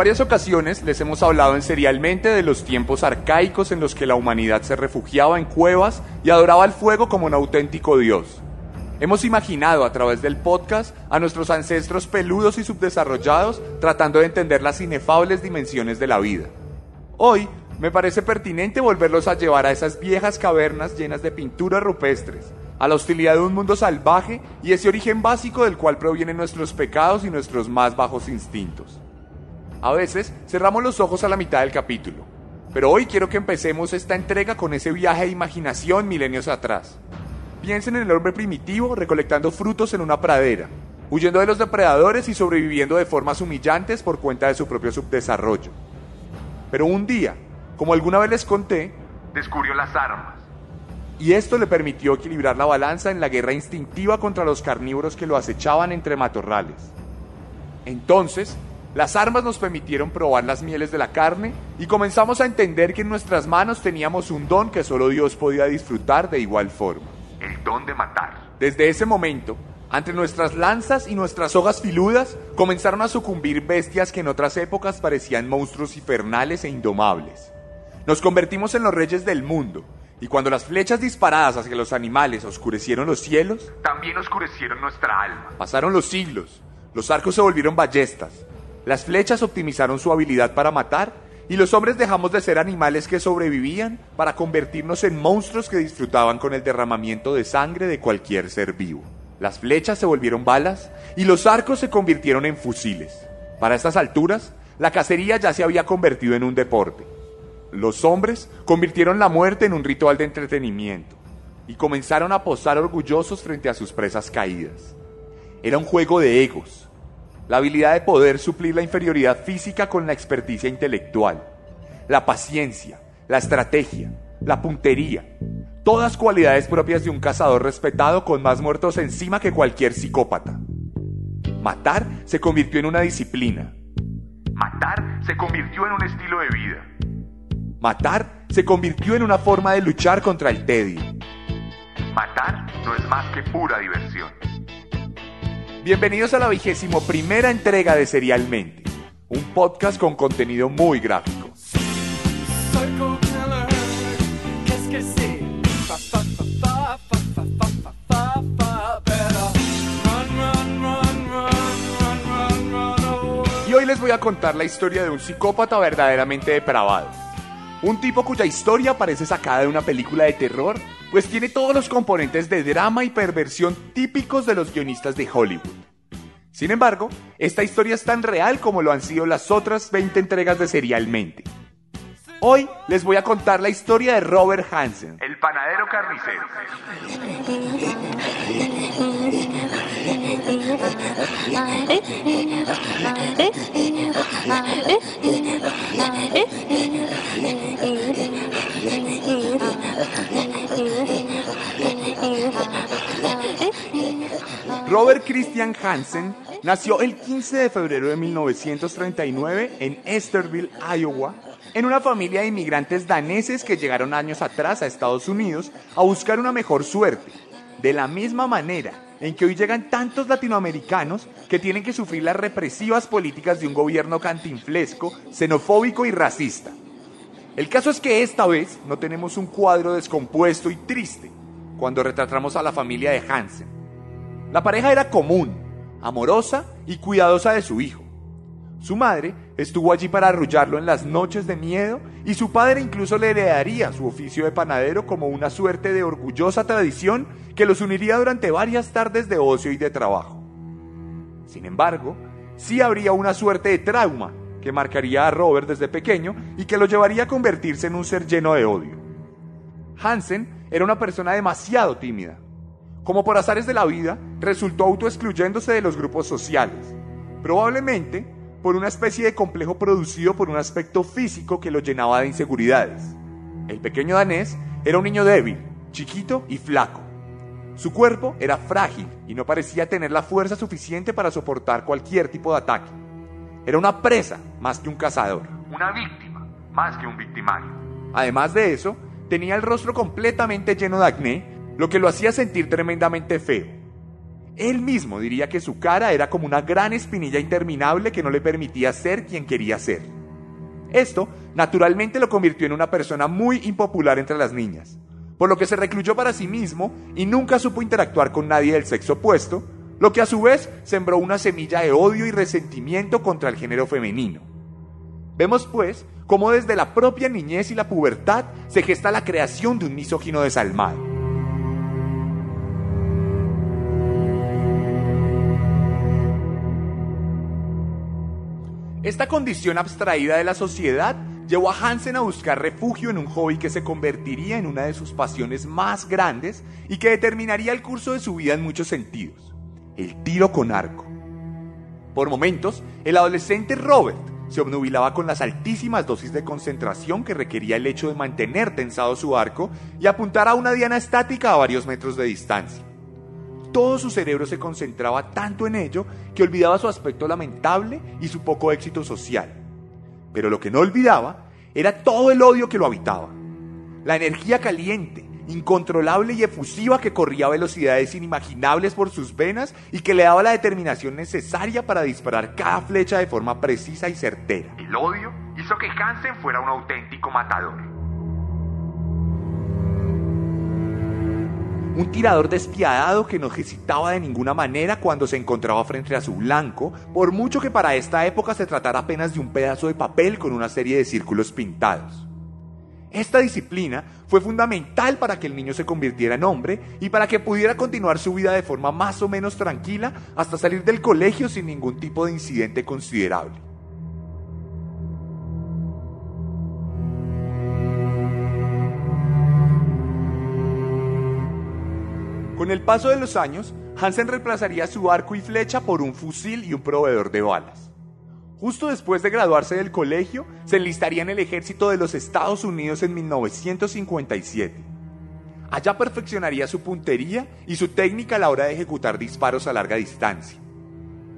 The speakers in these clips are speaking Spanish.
Varias ocasiones les hemos hablado en serialmente de los tiempos arcaicos en los que la humanidad se refugiaba en cuevas y adoraba el fuego como un auténtico dios. Hemos imaginado a través del podcast a nuestros ancestros peludos y subdesarrollados tratando de entender las inefables dimensiones de la vida. Hoy me parece pertinente volverlos a llevar a esas viejas cavernas llenas de pinturas rupestres, a la hostilidad de un mundo salvaje y ese origen básico del cual provienen nuestros pecados y nuestros más bajos instintos. A veces cerramos los ojos a la mitad del capítulo, pero hoy quiero que empecemos esta entrega con ese viaje de imaginación milenios atrás. Piensen en el hombre primitivo recolectando frutos en una pradera, huyendo de los depredadores y sobreviviendo de formas humillantes por cuenta de su propio subdesarrollo. Pero un día, como alguna vez les conté, descubrió las armas. Y esto le permitió equilibrar la balanza en la guerra instintiva contra los carnívoros que lo acechaban entre matorrales. Entonces, las armas nos permitieron probar las mieles de la carne y comenzamos a entender que en nuestras manos teníamos un don que solo Dios podía disfrutar de igual forma. El don de matar. Desde ese momento, ante nuestras lanzas y nuestras hojas filudas, comenzaron a sucumbir bestias que en otras épocas parecían monstruos infernales e indomables. Nos convertimos en los reyes del mundo, y cuando las flechas disparadas hacia los animales oscurecieron los cielos, también oscurecieron nuestra alma. Pasaron los siglos, los arcos se volvieron ballestas, las flechas optimizaron su habilidad para matar y los hombres dejamos de ser animales que sobrevivían para convertirnos en monstruos que disfrutaban con el derramamiento de sangre de cualquier ser vivo. Las flechas se volvieron balas y los arcos se convirtieron en fusiles. Para estas alturas, la cacería ya se había convertido en un deporte. Los hombres convirtieron la muerte en un ritual de entretenimiento y comenzaron a posar orgullosos frente a sus presas caídas. Era un juego de egos, la habilidad de poder suplir la inferioridad física con la experticia intelectual, la paciencia, la estrategia, la puntería, todas cualidades propias de un cazador respetado con más muertos encima que cualquier psicópata. Matar se convirtió en una disciplina. Matar se convirtió en un estilo de vida. Matar se convirtió en una forma de luchar contra el tedio. Matar no es más que pura diversión. Bienvenidos a la vigésimo primera entrega de Serialmente, un podcast con contenido muy gráfico. Y hoy les voy a contar la historia de un psicópata verdaderamente depravado. Un tipo cuya historia parece sacada de una película de terror, pues tiene todos los componentes de drama y perversión típicos de los guionistas de Hollywood. Sin embargo, esta historia es tan real como lo han sido las otras 20 entregas de Serialmente. Hoy les voy a contar la historia de Robert Hansen, el panadero carnicero. Robert Christian Hansen nació el 15 de febrero de 1939 en Esterville, Iowa, en una familia de inmigrantes daneses que llegaron años atrás a Estados Unidos a buscar una mejor suerte, de la misma manera en que hoy llegan tantos latinoamericanos que tienen que sufrir las represivas políticas de un gobierno cantinflesco, xenofóbico y racista. El caso es que esta vez no tenemos un cuadro descompuesto y triste cuando retratamos a la familia de Hansen. La pareja era común, amorosa y cuidadosa de su hijo. Su madre estuvo allí para arrullarlo en las noches de miedo y su padre incluso le heredaría su oficio de panadero como una suerte de orgullosa tradición que los uniría durante varias tardes de ocio y de trabajo. Sin embargo, sí habría una suerte de trauma que marcaría a Robert desde pequeño y que lo llevaría a convertirse en un ser lleno de odio. Hansen era una persona demasiado tímida. Como por azares de la vida, resultó autoexcluyéndose de los grupos sociales, probablemente por una especie de complejo producido por un aspecto físico que lo llenaba de inseguridades. El pequeño danés era un niño débil, chiquito y flaco. Su cuerpo era frágil y no parecía tener la fuerza suficiente para soportar cualquier tipo de ataque. Era una presa más que un cazador. Una víctima más que un victimario. Además de eso, tenía el rostro completamente lleno de acné, lo que lo hacía sentir tremendamente feo. Él mismo diría que su cara era como una gran espinilla interminable que no le permitía ser quien quería ser. Esto, naturalmente, lo convirtió en una persona muy impopular entre las niñas, por lo que se recluyó para sí mismo y nunca supo interactuar con nadie del sexo opuesto, lo que a su vez sembró una semilla de odio y resentimiento contra el género femenino. Vemos pues cómo desde la propia niñez y la pubertad se gesta la creación de un misógino desalmado. Esta condición abstraída de la sociedad llevó a Hansen a buscar refugio en un hobby que se convertiría en una de sus pasiones más grandes y que determinaría el curso de su vida en muchos sentidos, el tiro con arco. Por momentos, el adolescente Robert se obnubilaba con las altísimas dosis de concentración que requería el hecho de mantener tensado su arco y apuntar a una diana estática a varios metros de distancia. Todo su cerebro se concentraba tanto en ello que olvidaba su aspecto lamentable y su poco éxito social. Pero lo que no olvidaba era todo el odio que lo habitaba. La energía caliente, incontrolable y efusiva que corría a velocidades inimaginables por sus venas y que le daba la determinación necesaria para disparar cada flecha de forma precisa y certera. El odio hizo que Hansen fuera un auténtico matador. Un tirador despiadado que no hesitaba de ninguna manera cuando se encontraba frente a su blanco, por mucho que para esta época se tratara apenas de un pedazo de papel con una serie de círculos pintados. Esta disciplina fue fundamental para que el niño se convirtiera en hombre y para que pudiera continuar su vida de forma más o menos tranquila hasta salir del colegio sin ningún tipo de incidente considerable. Con el paso de los años, Hansen reemplazaría su arco y flecha por un fusil y un proveedor de balas. Justo después de graduarse del colegio, se enlistaría en el ejército de los Estados Unidos en 1957. Allá perfeccionaría su puntería y su técnica a la hora de ejecutar disparos a larga distancia.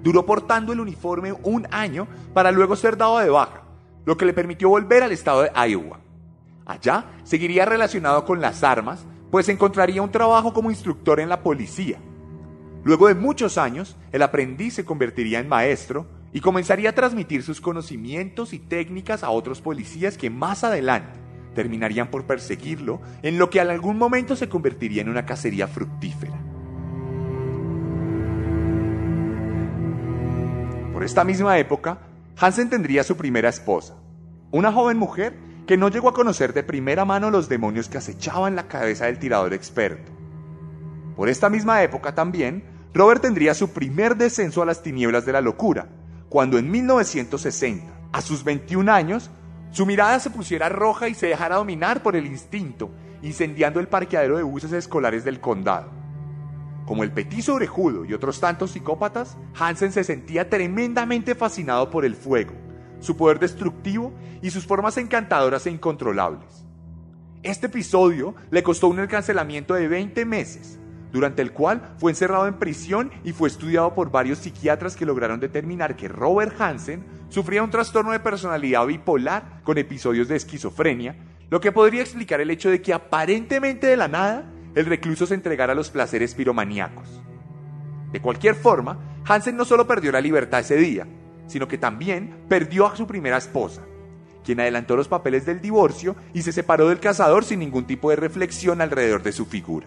Duró portando el uniforme un año para luego ser dado de baja, lo que le permitió volver al estado de Iowa. Allá seguiría relacionado con las armas, pues encontraría un trabajo como instructor en la policía. Luego de muchos años, el aprendiz se convertiría en maestro y comenzaría a transmitir sus conocimientos y técnicas a otros policías que más adelante terminarían por perseguirlo en lo que en algún momento se convertiría en una cacería fructífera. Por esta misma época, Hansen tendría su primera esposa, una joven mujer que no llegó a conocer de primera mano los demonios que acechaban la cabeza del tirador experto. Por esta misma época también, Robert tendría su primer descenso a las tinieblas de la locura, cuando en 1960, a sus 21 años, su mirada se pusiera roja y se dejara dominar por el instinto, incendiando el parqueadero de buses escolares del condado. Como el petizo orejudo y otros tantos psicópatas, Hansen se sentía tremendamente fascinado por el fuego, su poder destructivo y sus formas encantadoras e incontrolables. Este episodio le costó un encarcelamiento de 20 meses, durante el cual fue encerrado en prisión y fue estudiado por varios psiquiatras que lograron determinar que Robert Hansen sufría un trastorno de personalidad bipolar con episodios de esquizofrenia, lo que podría explicar el hecho de que aparentemente de la nada el recluso se entregara a los placeres piromaníacos. De cualquier forma, Hansen no solo perdió la libertad ese día, sino que también perdió a su primera esposa, quien adelantó los papeles del divorcio y se separó del cazador sin ningún tipo de reflexión alrededor de su figura.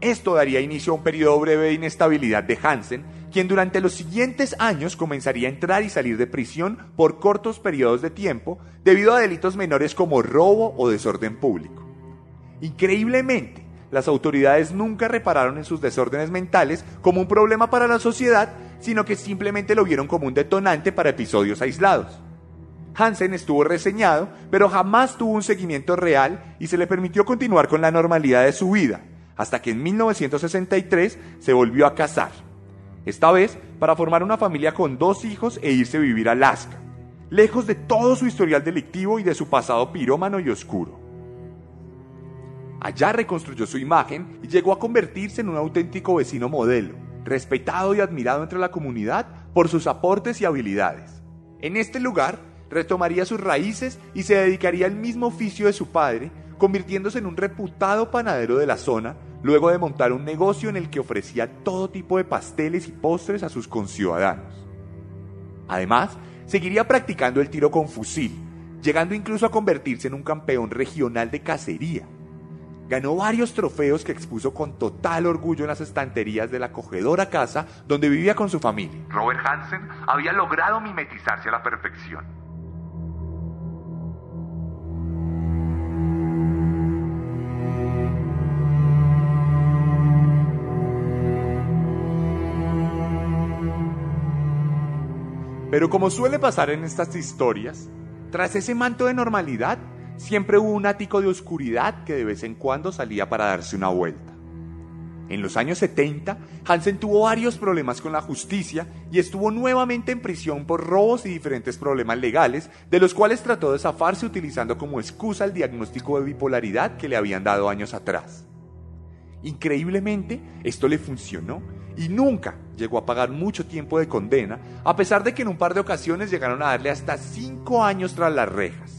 Esto daría inicio a un periodo breve de inestabilidad de Hansen, quien durante los siguientes años comenzaría a entrar y salir de prisión por cortos periodos de tiempo debido a delitos menores como robo o desorden público. Increíblemente, las autoridades nunca repararon en sus desórdenes mentales como un problema para la sociedad, sino que simplemente lo vieron como un detonante para episodios aislados. Hansen estuvo reseñado, pero jamás tuvo un seguimiento real y se le permitió continuar con la normalidad de su vida, hasta que en 1963 se volvió a casar. Esta vez para formar una familia con dos hijos e irse a vivir a Alaska, lejos de todo su historial delictivo y de su pasado pirómano y oscuro. Allá reconstruyó su imagen y llegó a convertirse en un auténtico vecino modelo, respetado y admirado entre la comunidad por sus aportes y habilidades. En este lugar retomaría sus raíces y se dedicaría al mismo oficio de su padre, convirtiéndose en un reputado panadero de la zona, luego de montar un negocio en el que ofrecía todo tipo de pasteles y postres a sus conciudadanos. Además, seguiría practicando el tiro con fusil, llegando incluso a convertirse en un campeón regional de cacería, ganó varios trofeos que expuso con total orgullo en las estanterías de la acogedora casa donde vivía con su familia. Robert Hansen había logrado mimetizarse a la perfección. Pero como suele pasar en estas historias, tras ese manto de normalidad siempre hubo un ático de oscuridad que de vez en cuando salía para darse una vuelta. En los años 70, Hansen tuvo varios problemas con la justicia y estuvo nuevamente en prisión por robos y diferentes problemas legales, de los cuales trató de zafarse utilizando como excusa el diagnóstico de bipolaridad que le habían dado años atrás. Increíblemente, esto le funcionó y nunca llegó a pagar mucho tiempo de condena, a pesar de que en un par de ocasiones llegaron a darle hasta cinco años tras las rejas.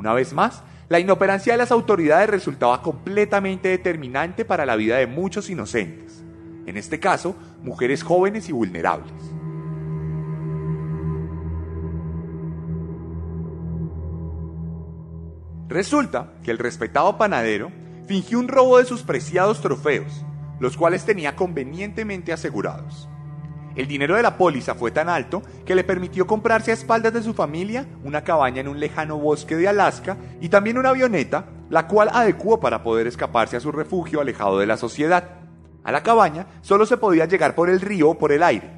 Una vez más, la inoperancia de las autoridades resultaba completamente determinante para la vida de muchos inocentes, en este caso, mujeres jóvenes y vulnerables. Resulta que el respetado panadero fingió un robo de sus preciados trofeos, los cuales tenía convenientemente asegurados. El dinero de la póliza fue tan alto que le permitió comprarse a espaldas de su familia una cabaña en un lejano bosque de Alaska y también una avioneta, la cual adecuó para poder escaparse a su refugio alejado de la sociedad. A la cabaña solo se podía llegar por el río o por el aire,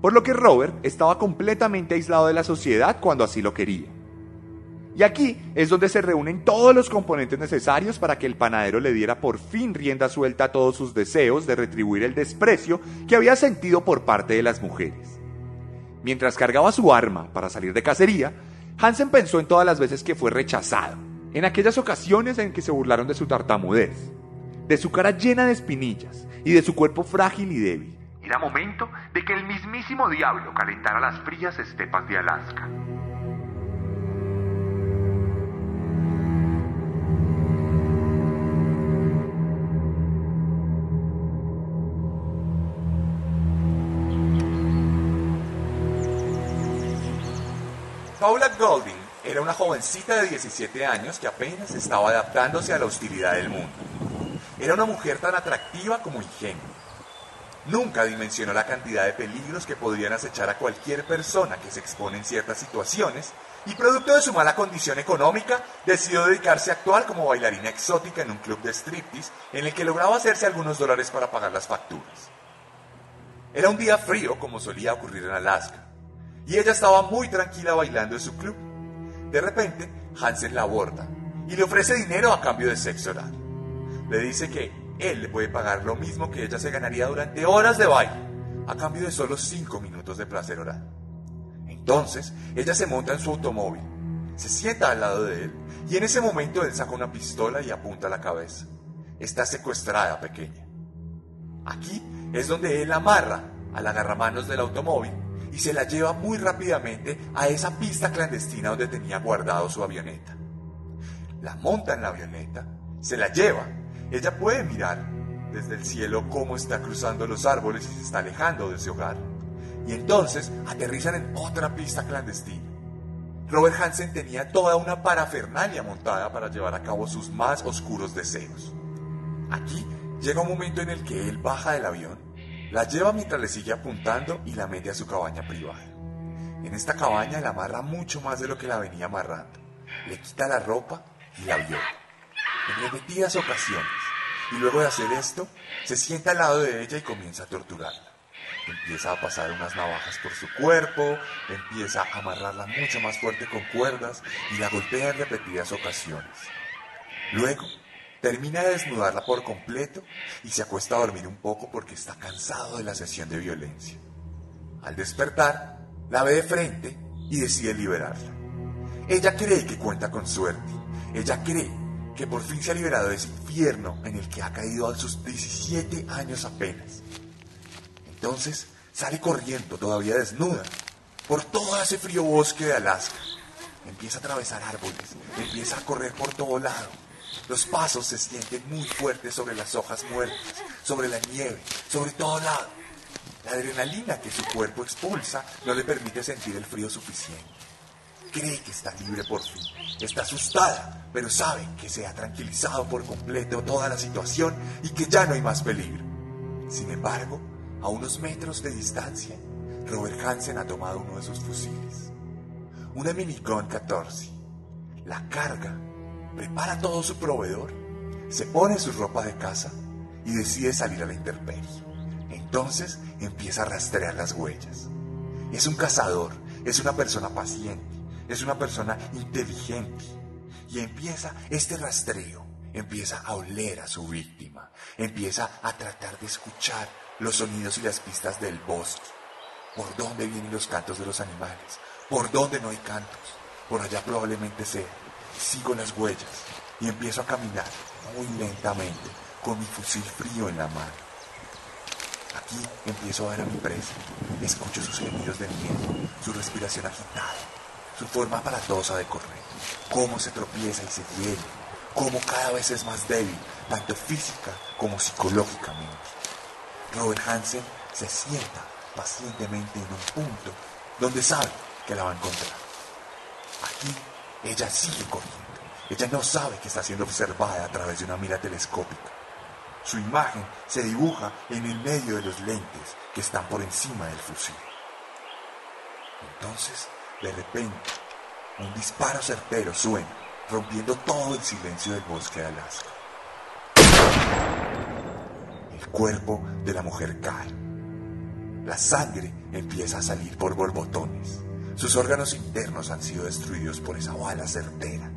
por lo que Robert estaba completamente aislado de la sociedad cuando así lo quería. Y aquí es donde se reúnen todos los componentes necesarios para que el panadero le diera por fin rienda suelta a todos sus deseos de retribuir el desprecio que había sentido por parte de las mujeres. Mientras cargaba su arma para salir de cacería, Hansen pensó en todas las veces que fue rechazado, en aquellas ocasiones en que se burlaron de su tartamudez, de su cara llena de espinillas y de su cuerpo frágil y débil. Era momento de que el mismísimo diablo calentara las frías estepas de Alaska. Paula Golding era una jovencita de 17 años que apenas estaba adaptándose a la hostilidad del mundo. Era una mujer tan atractiva como ingenua. Nunca dimensionó la cantidad de peligros que podrían acechar a cualquier persona que se expone en ciertas situaciones y producto de su mala condición económica decidió dedicarse a actuar como bailarina exótica en un club de striptease en el que lograba hacerse algunos dólares para pagar las facturas. Era un día frío como solía ocurrir en Alaska y ella estaba muy tranquila bailando en su club. De repente, Hansen la aborda y le ofrece dinero a cambio de sexo oral. Le dice que él le puede pagar lo mismo que ella se ganaría durante horas de baile, a cambio de solo 5 minutos de placer oral. Entonces, ella se monta en su automóvil, se sienta al lado de él y en ese momento él saca una pistola y apunta a la cabeza. Está secuestrada, pequeña. Aquí es donde él amarra al agarramanos del automóvil y se la lleva muy rápidamente a esa pista clandestina donde tenía guardado su avioneta. La monta en la avioneta, se la lleva. Ella puede mirar desde el cielo cómo está cruzando los árboles y se está alejando de ese hogar. Y entonces aterrizan en otra pista clandestina. Robert Hansen tenía toda una parafernalia montada para llevar a cabo sus más oscuros deseos. Aquí llega un momento en el que él baja del avión la lleva mientras le sigue apuntando y la mete a su cabaña privada. En esta cabaña la amarra mucho más de lo que la venía amarrando. Le quita la ropa y la viola. En repetidas ocasiones. Y luego de hacer esto, se sienta al lado de ella y comienza a torturarla. Empieza a pasar unas navajas por su cuerpo, empieza a amarrarla mucho más fuerte con cuerdas y la golpea en repetidas ocasiones. Luego, termina de desnudarla por completo y se acuesta a dormir un poco porque está cansado de la sesión de violencia. Al despertar, la ve de frente y decide liberarla. Ella cree que cuenta con suerte. Ella cree que por fin se ha liberado de ese infierno en el que ha caído a sus 17 años apenas. Entonces sale corriendo, todavía desnuda, por todo ese frío bosque de Alaska. Empieza a atravesar árboles, empieza a correr por todo lado. Los pasos se sienten muy fuertes sobre las hojas muertas, sobre la nieve, sobre todo lado. La adrenalina que su cuerpo expulsa no le permite sentir el frío suficiente. Cree que está libre por fin. Está asustada, pero sabe que se ha tranquilizado por completo toda la situación y que ya no hay más peligro. Sin embargo, a unos metros de distancia, Robert Hansen ha tomado uno de sus fusiles. Una minigun 14. La carga, prepara todo su proveedor, se pone su ropa de casa y decide salir a la intemperie. Entonces empieza a rastrear las huellas. Es un cazador, es una persona paciente, es una persona inteligente. Y empieza este rastreo, empieza a oler a su víctima, empieza a tratar de escuchar los sonidos y las pistas del bosque. ¿Por dónde vienen los cantos de los animales? ¿Por dónde no hay cantos? Por allá probablemente sea. Sigo las huellas y empiezo a caminar muy lentamente con mi fusil frío en la mano. Aquí empiezo a ver a mi presa. Escucho sus gemidos de miedo, su respiración agitada, su forma aparatosa de correr, cómo se tropieza y se hiere, cómo cada vez es más débil, tanto física como psicológicamente. Robert Hansen se sienta pacientemente en un punto donde sabe que la va a encontrar. Aquí ella sigue corriendo. Ella no sabe que está siendo observada a través de una mira telescópica. Su imagen se dibuja en el medio de los lentes que están por encima del fusil. Entonces, de repente, un disparo certero suena, rompiendo todo el silencio del bosque de Alaska. El cuerpo de la mujer cae. La sangre empieza a salir por borbotones. Sus órganos internos han sido destruidos por esa bala certera.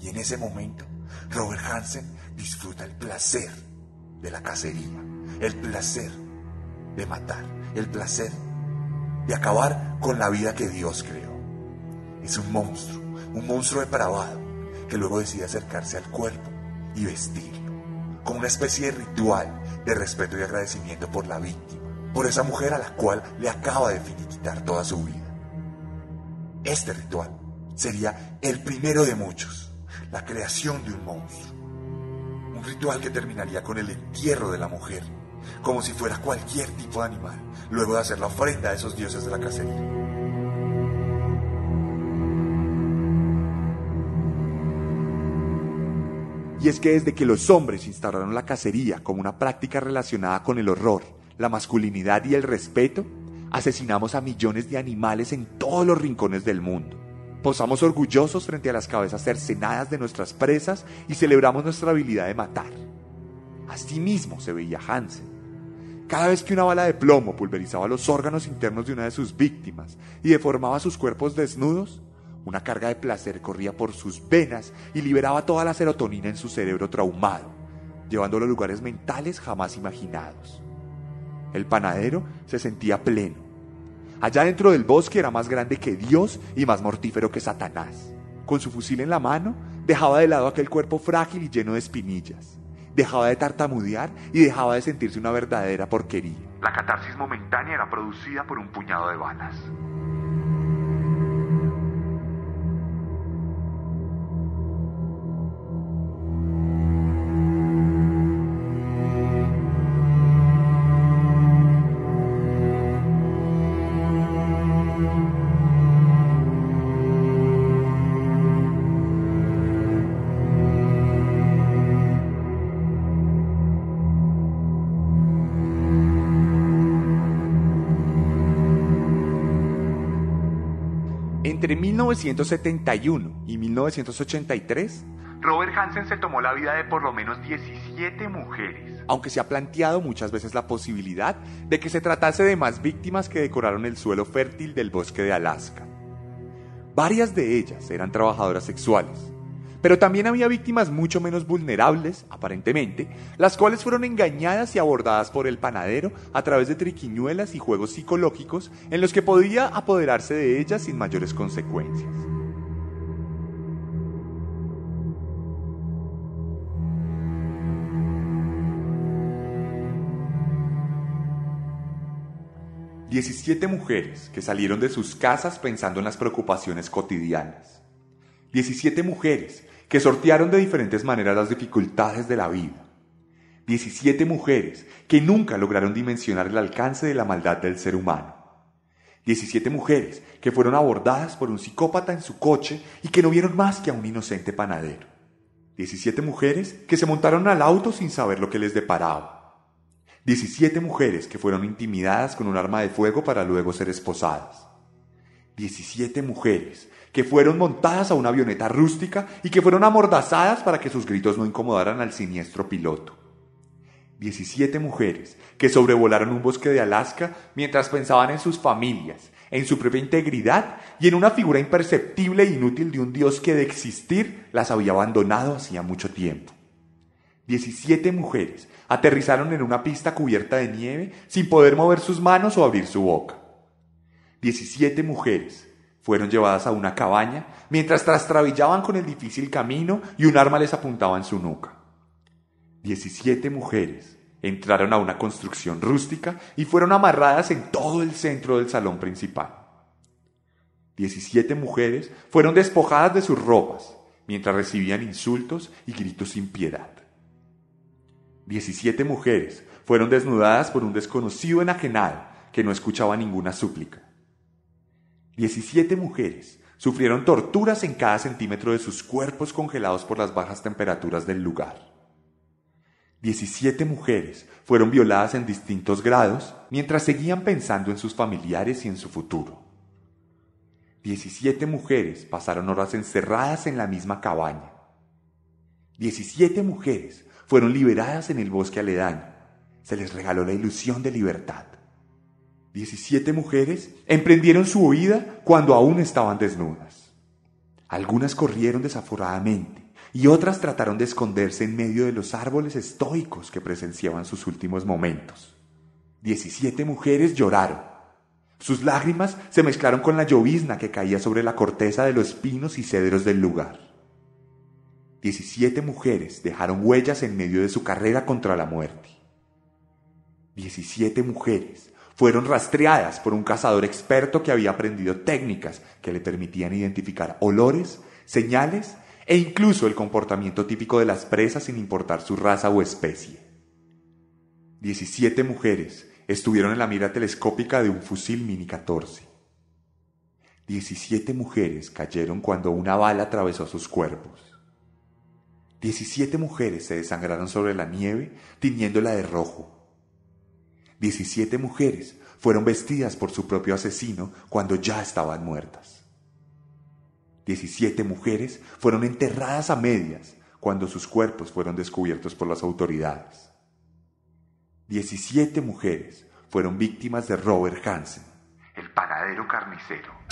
Y en ese momento, Robert Hansen disfruta el placer de la cacería, el placer de matar, el placer de acabar con la vida que Dios creó. Es un monstruo, un monstruo depravado que luego decide acercarse al cuerpo y vestirlo, como una especie de ritual de respeto y agradecimiento por la víctima, por esa mujer a la cual le acaba de finiquitar toda su vida. Este ritual sería el primero de muchos, la creación de un monstruo. Un ritual que terminaría con el entierro de la mujer, como si fuera cualquier tipo de animal, luego de hacer la ofrenda a esos dioses de la cacería. Y es que desde que los hombres instauraron la cacería como una práctica relacionada con el horror, la masculinidad y el respeto, asesinamos a millones de animales en todos los rincones del mundo. Posamos orgullosos frente a las cabezas cercenadas de nuestras presas y celebramos nuestra habilidad de matar. Asimismo se veía Hansen. Cada vez que una bala de plomo pulverizaba los órganos internos de una de sus víctimas y deformaba sus cuerpos desnudos, una carga de placer corría por sus venas y liberaba toda la serotonina en su cerebro traumado, llevándolo a lugares mentales jamás imaginados. El panadero se sentía pleno. Allá dentro del bosque era más grande que Dios y más mortífero que Satanás. Con su fusil en la mano, dejaba de lado aquel cuerpo frágil y lleno de espinillas. Dejaba de tartamudear y dejaba de sentirse una verdadera porquería. La catarsis momentánea era producida por un puñado de balas. Entre 1971 y 1983, Robert Hansen se tomó la vida de por lo menos 17 mujeres. Aunque se ha planteado muchas veces la posibilidad de que se tratase de más víctimas que decoraron el suelo fértil del bosque de Alaska. Varias de ellas eran trabajadoras sexuales, pero también había víctimas mucho menos vulnerables, aparentemente, las cuales fueron engañadas y abordadas por el panadero a través de triquiñuelas y juegos psicológicos en los que podía apoderarse de ellas sin mayores consecuencias. Diecisiete mujeres que salieron de sus casas pensando en las preocupaciones cotidianas. Diecisiete mujeres que sortearon de diferentes maneras las dificultades de la vida. 17 mujeres que nunca lograron dimensionar el alcance de la maldad del ser humano. 17 mujeres que fueron abordadas por un psicópata en su coche y que no vieron más que a un inocente panadero. 17 mujeres que se montaron al auto sin saber lo que les deparaba. 17 mujeres que fueron intimidadas con un arma de fuego para luego ser esposadas. 17 mujeres que fueron montadas a una avioneta rústica y que fueron amordazadas para que sus gritos no incomodaran al siniestro piloto. 17 mujeres que sobrevolaron un bosque de Alaska mientras pensaban en sus familias, en su propia integridad y en una figura imperceptible e inútil de un Dios que de existir las había abandonado hacía mucho tiempo. 17 mujeres aterrizaron en una pista cubierta de nieve sin poder mover sus manos o abrir su boca. 17 mujeres fueron llevadas a una cabaña mientras trastrabillaban con el difícil camino y un arma les apuntaba en su nuca. Diecisiete mujeres entraron a una construcción rústica y fueron amarradas en todo el centro del salón principal. Diecisiete mujeres fueron despojadas de sus ropas mientras recibían insultos y gritos sin piedad. Diecisiete mujeres fueron desnudadas por un desconocido enajenado que no escuchaba ninguna súplica. 17 mujeres sufrieron torturas en cada centímetro de sus cuerpos congelados por las bajas temperaturas del lugar. 17 mujeres fueron violadas en distintos grados mientras seguían pensando en sus familiares y en su futuro. 17 mujeres pasaron horas encerradas en la misma cabaña. 17 mujeres fueron liberadas en el bosque aledaño. Se les regaló la ilusión de libertad. 17 mujeres emprendieron su huida cuando aún estaban desnudas. Algunas corrieron desaforadamente y otras trataron de esconderse en medio de los árboles estoicos que presenciaban sus últimos momentos. 17 mujeres lloraron. Sus lágrimas se mezclaron con la llovizna que caía sobre la corteza de los pinos y cedros del lugar. 17 mujeres dejaron huellas en medio de su carrera contra la muerte. 17 mujeres fueron rastreadas por un cazador experto que había aprendido técnicas que le permitían identificar olores, señales e incluso el comportamiento típico de las presas sin importar su raza o especie. Diecisiete mujeres estuvieron en la mira telescópica de un fusil Mini 14. Diecisiete mujeres cayeron cuando una bala atravesó sus cuerpos. Diecisiete mujeres se desangraron sobre la nieve, tiñéndola de rojo. 17 mujeres fueron vestidas por su propio asesino cuando ya estaban muertas. 17 mujeres fueron enterradas a medias cuando sus cuerpos fueron descubiertos por las autoridades. 17 mujeres fueron víctimas de Robert Hansen, el panadero carnicero.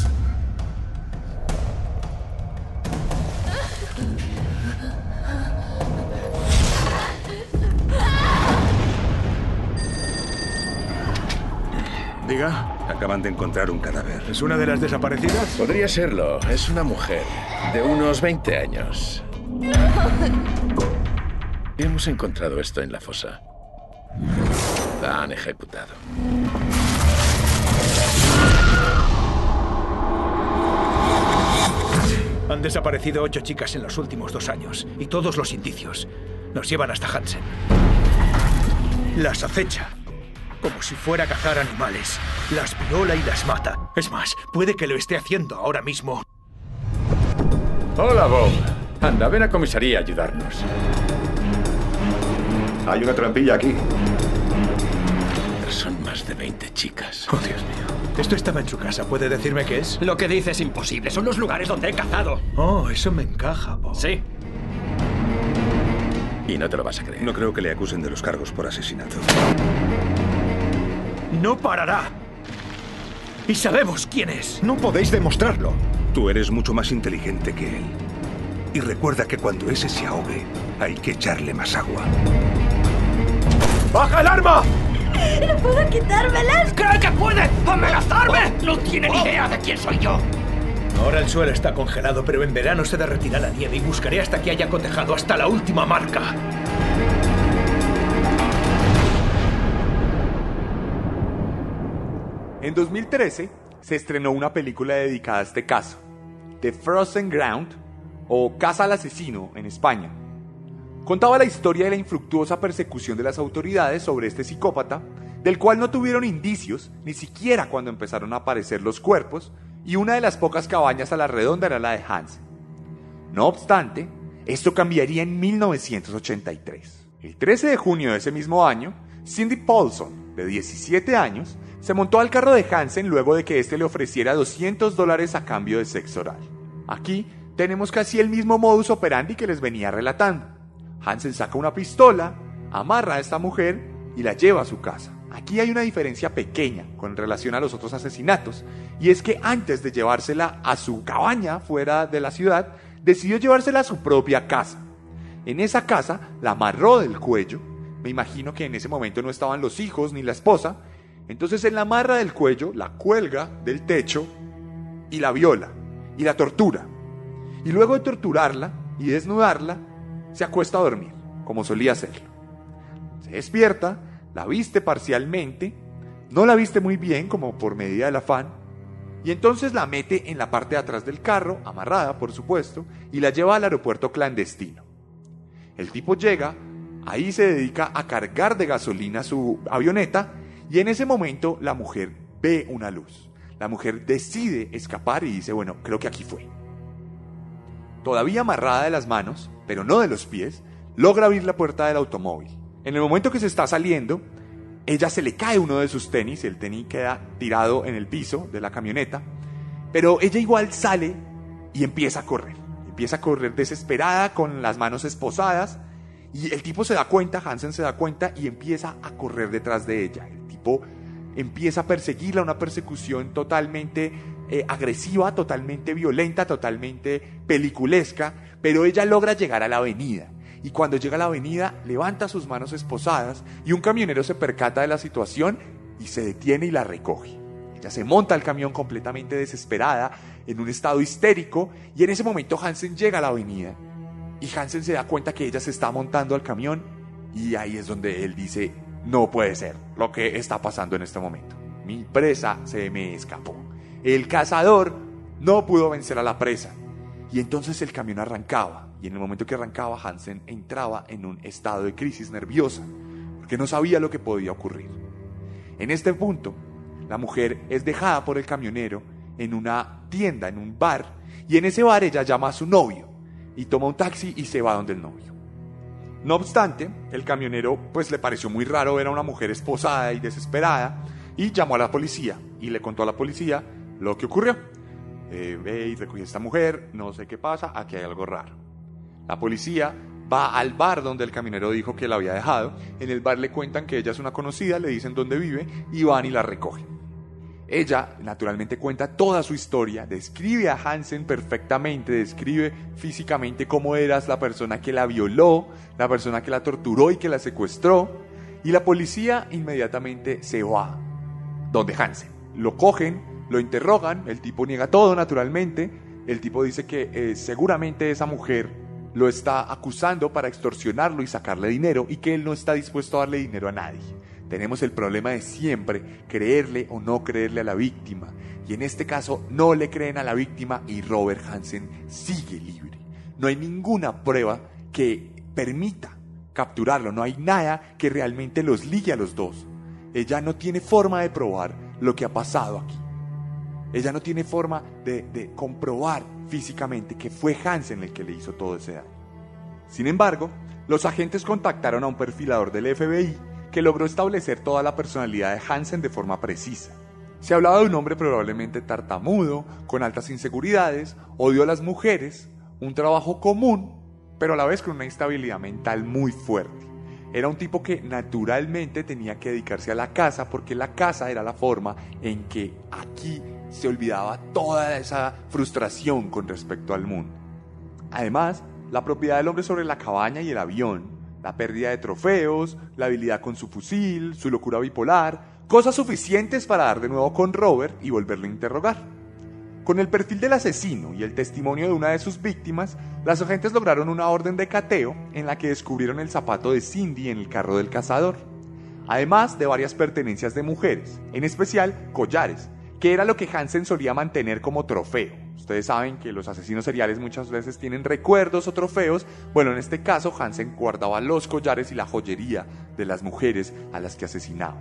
Diga. Acaban de encontrar un cadáver. ¿Es una de las desaparecidas? Podría serlo. Es una mujer de unos 20 años. Hemos encontrado esto en la fosa. La han ejecutado. Han desaparecido ocho chicas en los últimos dos años y todos los indicios nos llevan hasta Hansen. Las acecha como si fuera a cazar animales. Las viola y las mata. Es más, puede que lo esté haciendo ahora mismo. Hola, Bob. Anda, ven a comisaría a ayudarnos. Hay una trampilla aquí. Son más de 20 chicas. Oh, Dios mío. Esto estaba en su casa. ¿Puede decirme qué es? Lo que dice es imposible. Son los lugares donde he cazado. Oh, eso me encaja, Bob. Sí. Y no te lo vas a creer. No creo que le acusen de los cargos por asesinato. No parará. Y sabemos quién es. No podéis demostrarlo. Tú eres mucho más inteligente que él. Y recuerda que cuando ese se ahogue, hay que echarle más agua. ¡Baja el arma! ¡No puedo quitármelas! ¿Cree que puede amenazarme? No tiene ni idea de quién soy yo. Ahora el suelo está congelado, pero en verano se derretirá la nieve y buscaré hasta que haya cotejado hasta la última marca. En 2013 se estrenó una película dedicada a este caso, The Frozen Ground o Casa al Asesino en España. Contaba la historia de la infructuosa persecución de las autoridades sobre este psicópata, del cual no tuvieron indicios ni siquiera cuando empezaron a aparecer los cuerpos, y una de las pocas cabañas a la redonda era la de Hansen. No obstante, esto cambiaría en 1983. El 13 de junio de ese mismo año, Cindy Paulson, de 17 años, se montó al carro de Hansen luego de que éste le ofreciera 200 dólares a cambio de sexo oral. Aquí tenemos casi el mismo modus operandi que les venía relatando. Hansen saca una pistola, amarra a esta mujer y la lleva a su casa. Aquí hay una diferencia pequeña con relación a los otros asesinatos, y es que antes de llevársela a su cabaña fuera de la ciudad, decidió llevársela a su propia casa. En esa casa la amarró del cuello, me imagino que en ese momento no estaban los hijos ni la esposa, entonces en la amarra del cuello la cuelga del techo y la viola y la tortura. Y luego de torturarla y desnudarla, se acuesta a dormir, como solía hacerlo. Se despierta, la viste parcialmente, no la viste muy bien como por medida del afán, y entonces la mete en la parte de atrás del carro, amarrada por supuesto, y la lleva al aeropuerto clandestino. El tipo llega, ahí se dedica a cargar de gasolina su avioneta, y en ese momento la mujer ve una luz. La mujer decide escapar y dice, bueno, creo que aquí fue. Todavía amarrada de las manos, pero no de los pies, logra abrir la puerta del automóvil. En el momento que se está saliendo, ella se le cae uno de sus tenis, el tenis queda tirado en el piso de la camioneta, pero ella igual sale y empieza a correr. Empieza a correr desesperada con las manos esposadas y el tipo se da cuenta, Hansen se da cuenta y empieza a correr detrás de ella. Empieza a perseguirla, una persecución totalmente eh, agresiva, totalmente violenta, totalmente peliculesca, pero ella logra llegar a la avenida. Y cuando llega a la avenida, levanta sus manos esposadas y un camionero se percata de la situación y se detiene y la recoge. Ella se monta al camión completamente desesperada, en un estado histérico, y en ese momento Hansen llega a la avenida. Y Hansen se da cuenta que ella se está montando al camión y ahí es donde él dice, no puede ser lo que está pasando en este momento. Mi presa se me escapó. El cazador no pudo vencer a la presa. Y entonces el camión arrancaba. Y en el momento que arrancaba, Hansen entraba en un estado de crisis nerviosa, porque no sabía lo que podía ocurrir. En este punto, la mujer es dejada por el camionero en una tienda, en un bar, y en ese bar ella llama a su novio y toma un taxi y se va donde el novio. No obstante, el camionero pues le pareció muy raro ver a una mujer esposada y desesperada y llamó a la policía y le contó a la policía lo que ocurrió. Eh, ve y recogí a esta mujer, no sé qué pasa, aquí hay algo raro. La policía va al bar donde el camionero dijo que la había dejado. En el bar le cuentan que ella es una conocida, le dicen dónde vive y van y la recogen. Ella naturalmente cuenta toda su historia, describe a Hansen perfectamente, describe físicamente cómo eras la persona que la violó, la persona que la torturó y que la secuestró, y la policía inmediatamente se va donde Hansen. Lo cogen, lo interrogan, el tipo niega todo naturalmente, el tipo dice que eh, seguramente esa mujer lo está acusando para extorsionarlo y sacarle dinero y que él no está dispuesto a darle dinero a nadie. Tenemos el problema de siempre creerle o no creerle a la víctima. Y en este caso no le creen a la víctima y Robert Hansen sigue libre. No hay ninguna prueba que permita capturarlo. No hay nada que realmente los ligue a los dos. Ella no tiene forma de probar lo que ha pasado aquí. Ella no tiene forma de, comprobar físicamente que fue Hansen el que le hizo todo ese daño. Sin embargo, los agentes contactaron a un perfilador del FBI que logró establecer toda la personalidad de Hansen de forma precisa. Se hablaba de un hombre probablemente tartamudo, con altas inseguridades, odio a las mujeres, un trabajo común pero a la vez con una instabilidad mental muy fuerte. Era un tipo que naturalmente tenía que dedicarse a la casa porque la casa era la forma en que aquí se olvidaba toda esa frustración con respecto al mundo. Además, la propiedad del hombre sobre la cabaña y el avión, la pérdida de trofeos, la habilidad con su fusil, su locura bipolar, cosas suficientes para dar de nuevo con Robert y volverlo a interrogar. Con el perfil del asesino y el testimonio de una de sus víctimas, las agentes lograron una orden de cateo en la que descubrieron el zapato de Cindy en el carro del cazador, además de varias pertenencias de mujeres, en especial collares, que era lo que Hansen solía mantener como trofeo. Ustedes saben que los asesinos seriales muchas veces tienen recuerdos o trofeos. Bueno, en este caso Hansen guardaba los collares y la joyería de las mujeres a las que asesinaba.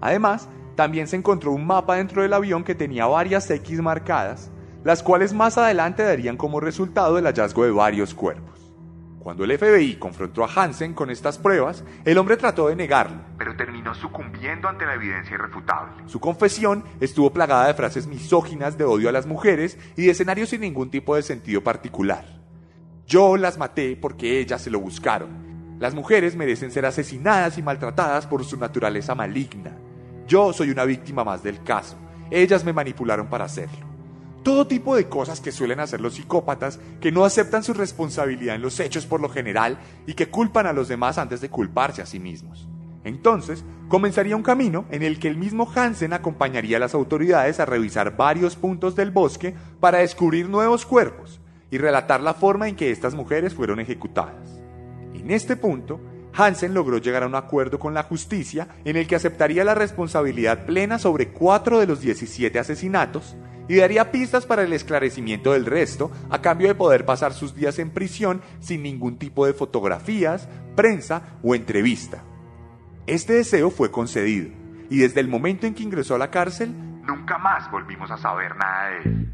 Además, también se encontró un mapa dentro del avión que tenía varias X marcadas, las cuales más adelante darían como resultado el hallazgo de varios cuerpos. Cuando el FBI confrontó a Hansen con estas pruebas, el hombre trató de negarlo, pero terminó sucumbiendo ante la evidencia irrefutable. Su confesión estuvo plagada de frases misóginas de odio a las mujeres y de escenarios sin ningún tipo de sentido particular. Yo las maté porque ellas se lo buscaron. Las mujeres merecen ser asesinadas y maltratadas por su naturaleza maligna. Yo soy una víctima más del caso. Ellas me manipularon para hacerlo. Todo tipo de cosas que suelen hacer los psicópatas que no aceptan su responsabilidad en los hechos por lo general y que culpan a los demás antes de culparse a sí mismos. Entonces, comenzaría un camino en el que el mismo Hansen acompañaría a las autoridades a revisar varios puntos del bosque para descubrir nuevos cuerpos y relatar la forma en que estas mujeres fueron ejecutadas. En este punto, Hansen logró llegar a un acuerdo con la justicia en el que aceptaría la responsabilidad plena sobre cuatro de los 17 asesinatos y daría pistas para el esclarecimiento del resto a cambio de poder pasar sus días en prisión sin ningún tipo de fotografías, prensa o entrevista. Este deseo fue concedido y desde el momento en que ingresó a la cárcel, nunca más volvimos a saber nada de él.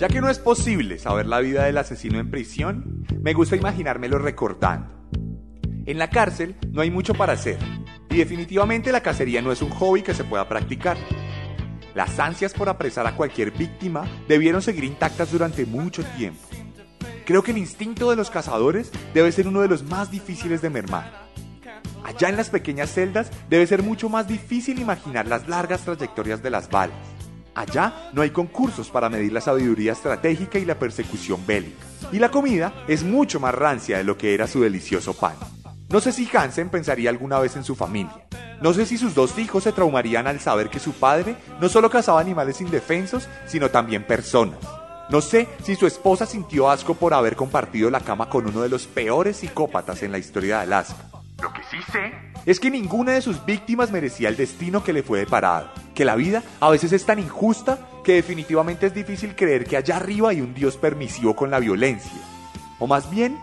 Ya que no es posible saber la vida del asesino en prisión, me gusta imaginármelo recortando. En la cárcel no hay mucho para hacer, y definitivamente la cacería no es un hobby que se pueda practicar. Las ansias por apresar a cualquier víctima debieron seguir intactas durante mucho tiempo. Creo que el instinto de los cazadores debe ser uno de los más difíciles de mermar. Allá en las pequeñas celdas debe ser mucho más difícil imaginar las largas trayectorias de las balas. Allá no hay concursos para medir la sabiduría estratégica y la persecución bélica. Y la comida es mucho más rancia de lo que era su delicioso pan. No sé si Hansen pensaría alguna vez en su familia. No sé si sus dos hijos se traumarían al saber que su padre no solo cazaba animales indefensos, sino también personas. No sé si su esposa sintió asco por haber compartido la cama con uno de los peores psicópatas en la historia de Alaska. Lo que sí sé es que ninguna de sus víctimas merecía el destino que le fue deparado. Que la vida a veces es tan injusta que definitivamente es difícil creer que allá arriba hay un Dios permisivo con la violencia. O más bien,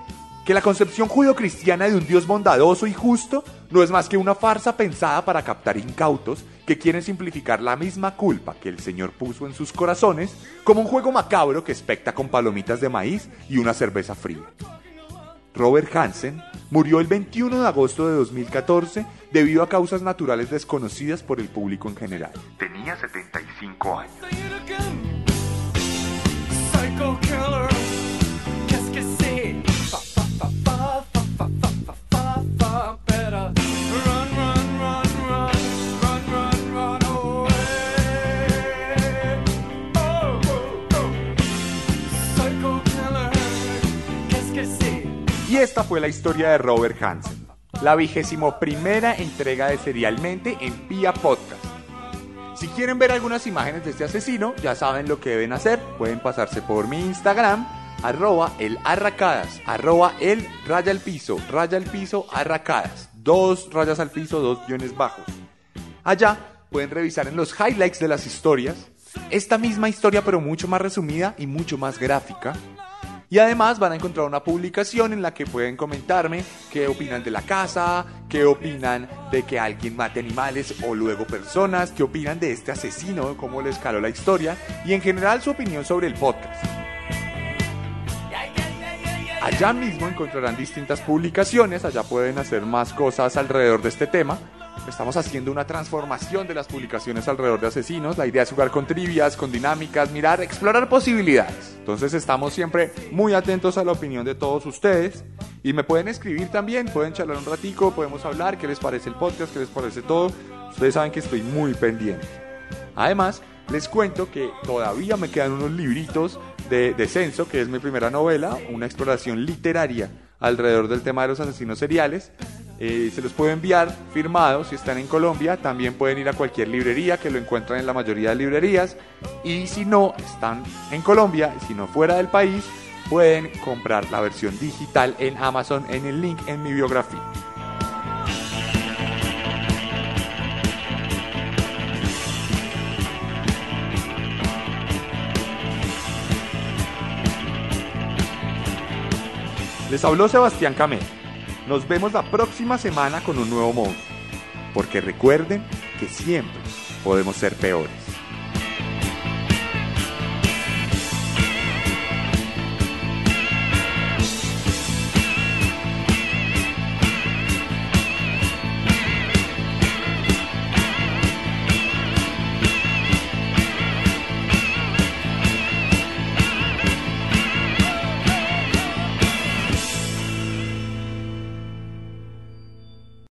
que la concepción judio-cristiana de un Dios bondadoso y justo no es más que una farsa pensada para captar incautos que quieren simplificar la misma culpa que el Señor puso en sus corazones como un juego macabro que especta con palomitas de maíz y una cerveza fría. Robert Hansen murió el 21 de agosto de 2014 debido a causas naturales desconocidas por el público en general. Tenía 75 años. Y esta fue la historia de Robert Hansen, la vigésimo primera entrega de Serialmente en Pia Podcast. Si quieren ver algunas imágenes de este asesino, ya saben lo que deben hacer. Pueden pasarse por mi Instagram, arroba el arracadas, arroba el raya al piso, raya al piso, arracadas. Dos rayas al piso, dos guiones bajos. Allá pueden revisar en los highlights de las historias esta misma historia pero mucho más resumida y mucho más gráfica y además van a encontrar una publicación en la que pueden comentarme qué opinan de la casa, qué opinan de que alguien mate animales o luego personas, qué opinan de este asesino, cómo les caló la historia y en general su opinión sobre el podcast. Allá mismo encontrarán distintas publicaciones, allá pueden hacer más cosas alrededor de este tema. Estamos haciendo una transformación de las publicaciones alrededor de asesinos. La idea es jugar con trivias, con dinámicas, mirar, explorar posibilidades. Entonces estamos siempre muy atentos a la opinión de todos ustedes. Y me pueden escribir también, pueden charlar un ratico, podemos hablar, qué les parece el podcast, qué les parece todo. Ustedes saben que estoy muy pendiente. Además, les cuento que todavía me quedan unos libritos de Descenso, que es mi primera novela, una exploración literaria alrededor del tema de los asesinos seriales. Eh, se los puedo enviar firmados si están en Colombia. También pueden ir a cualquier librería que lo encuentran en la mayoría de librerías. Y si no están en Colombia, si no fuera del país, pueden comprar la versión digital en Amazon en el link en mi biografía. Les habló Sebastián Camé. Nos vemos la próxima semana con un nuevo monstruo. Porque recuerden que siempre podemos ser peores.